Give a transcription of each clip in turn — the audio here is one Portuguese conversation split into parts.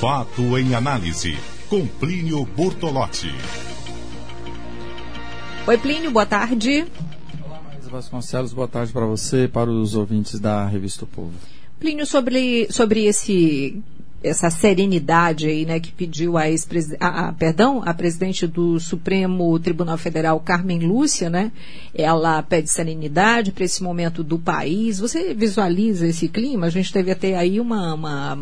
Fato em análise, com Plínio Bortolotti. Oi, Plínio, boa tarde. Olá, Maísa Vasconcelos, boa tarde para você e para os ouvintes da Revista o Povo. Plínio, sobre, sobre esse essa serenidade aí, né, que pediu a, ex a, a, perdão, a presidente do Supremo Tribunal Federal, Carmen Lúcia, né? Ela pede serenidade para esse momento do país. Você visualiza esse clima? A gente teve até aí uma, uma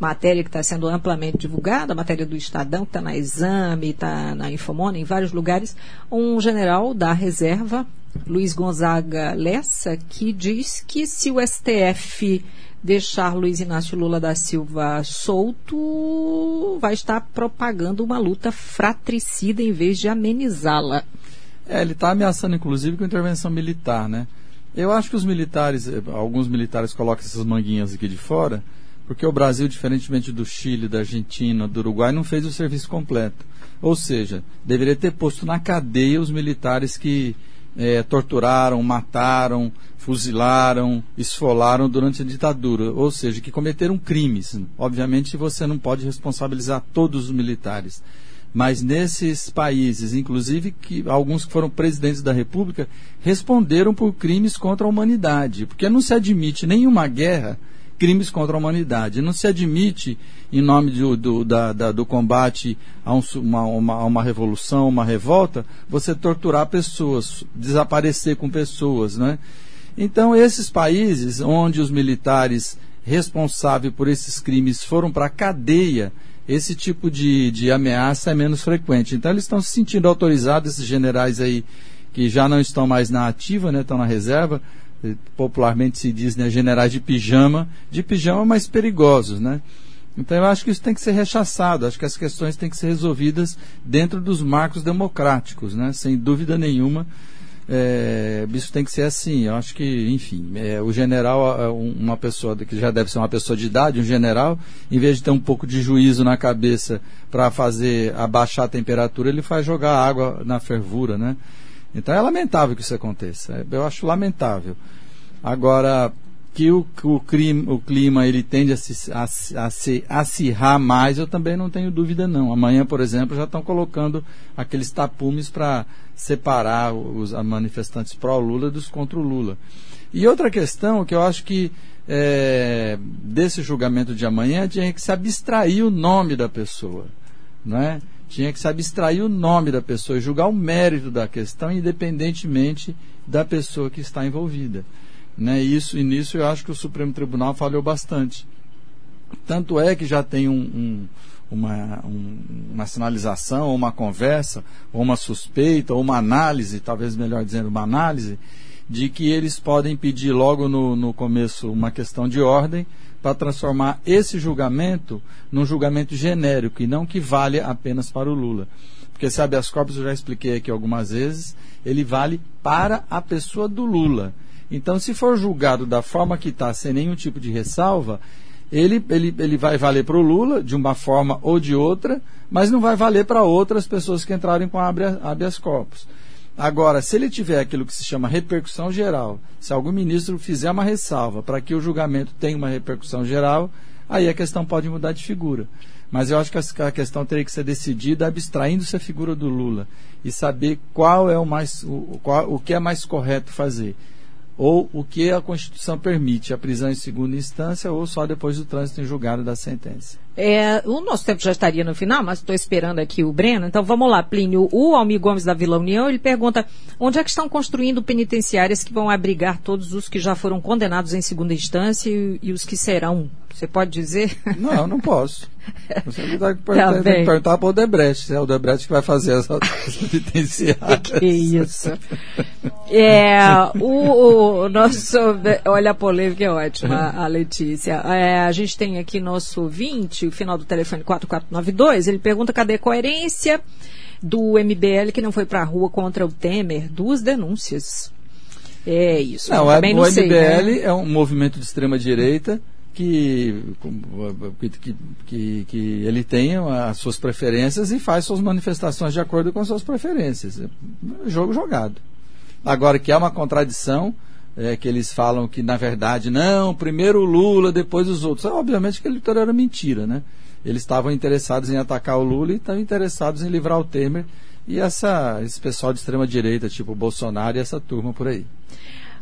matéria que está sendo amplamente divulgada, a matéria do Estadão, que está na Exame, está na Infomona, em vários lugares, um general da reserva, Luiz Gonzaga Lessa, que diz que se o STF deixar Luiz Inácio Lula da Silva solto, vai estar propagando uma luta fratricida em vez de amenizá-la. É, ele está ameaçando, inclusive, com intervenção militar, né? Eu acho que os militares, eh, alguns militares colocam essas manguinhas aqui de fora, porque o Brasil, diferentemente do Chile, da Argentina, do Uruguai, não fez o serviço completo. Ou seja, deveria ter posto na cadeia os militares que é, torturaram, mataram, fuzilaram, esfolaram durante a ditadura, ou seja, que cometeram crimes. Obviamente você não pode responsabilizar todos os militares, mas nesses países, inclusive que alguns que foram presidentes da República, responderam por crimes contra a humanidade, porque não se admite nenhuma guerra crimes contra a humanidade. Não se admite, em nome do, do, da, da, do combate a um, uma, uma, uma, revolução, uma revolta, você torturar pessoas, desaparecer com pessoas. Né? Então, esses países onde os militares responsáveis por esses crimes foram para a cadeia, esse tipo de, de ameaça é menos frequente. Então, eles estão se sentindo autorizados, esses generais aí que já não estão mais na ativa, né, estão na reserva, popularmente se diz, né, generais de pijama, de pijama mais perigosos, né? Então eu acho que isso tem que ser rechaçado, acho que as questões têm que ser resolvidas dentro dos marcos democráticos, né? Sem dúvida nenhuma, é, isso tem que ser assim. Eu acho que, enfim, é, o general, uma pessoa que já deve ser uma pessoa de idade, um general, em vez de ter um pouco de juízo na cabeça para fazer abaixar a temperatura, ele faz jogar água na fervura, né? Então é lamentável que isso aconteça. Eu acho lamentável. Agora, que o, o, clima, o clima ele tende a se, a, a se acirrar mais, eu também não tenho dúvida não. Amanhã, por exemplo, já estão colocando aqueles tapumes para separar os manifestantes pró-Lula dos contra o Lula. E outra questão que eu acho que é, desse julgamento de amanhã tinha que se abstrair o nome da pessoa. Não é? Tinha que se abstrair o nome da pessoa e julgar o mérito da questão, independentemente da pessoa que está envolvida. Né? Isso, e nisso eu acho que o Supremo Tribunal falhou bastante. Tanto é que já tem um, um, uma, um, uma sinalização, ou uma conversa, ou uma suspeita, ou uma análise, talvez melhor dizendo, uma análise, de que eles podem pedir logo no, no começo uma questão de ordem para transformar esse julgamento num julgamento genérico e não que vale apenas para o Lula. Porque esse habeas corpus, eu já expliquei aqui algumas vezes, ele vale para a pessoa do Lula. Então, se for julgado da forma que está, sem nenhum tipo de ressalva, ele, ele, ele vai valer para o Lula, de uma forma ou de outra, mas não vai valer para outras pessoas que entrarem com habeas corpus. Agora, se ele tiver aquilo que se chama repercussão geral, se algum ministro fizer uma ressalva para que o julgamento tenha uma repercussão geral, aí a questão pode mudar de figura. Mas eu acho que a questão teria que ser decidida abstraindo-se a figura do Lula e saber qual é o mais o, qual, o que é mais correto fazer ou o que a Constituição permite, a prisão em segunda instância ou só depois do trânsito em julgado da sentença. É, o nosso tempo já estaria no final, mas estou esperando aqui o Breno. Então vamos lá, Plínio. O Almir Gomes da Vila União, ele pergunta onde é que estão construindo penitenciárias que vão abrigar todos os que já foram condenados em segunda instância e, e os que serão você pode dizer? Não, não posso. Você tem que perguntar, tá perguntar para o Debrecht. É o Debrecht que vai fazer as penitenciárias. Que isso. É, o, o, nosso. Olha a polêmica, é ótima, a Letícia. É, a gente tem aqui nosso 20, o final do telefone 4492. Ele pergunta cadê a coerência do MBL que não foi para a rua contra o Temer? Duas denúncias. É isso. Não, o, não o sei, MBL né? é um movimento de extrema direita que, que, que, que ele tenha as suas preferências e faz suas manifestações de acordo com as suas preferências. É jogo jogado. Agora, que há uma contradição, é, que eles falam que, na verdade, não, primeiro o Lula, depois os outros. É, obviamente que ele era mentira, né? eles estavam interessados em atacar o Lula e estavam interessados em livrar o Temer e essa, esse pessoal de extrema direita, tipo Bolsonaro e essa turma por aí.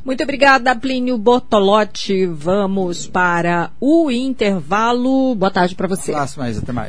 Muito obrigada, Plínio Bortolotti. Vamos para o intervalo. Boa tarde para você. Um abraço mais, até mais.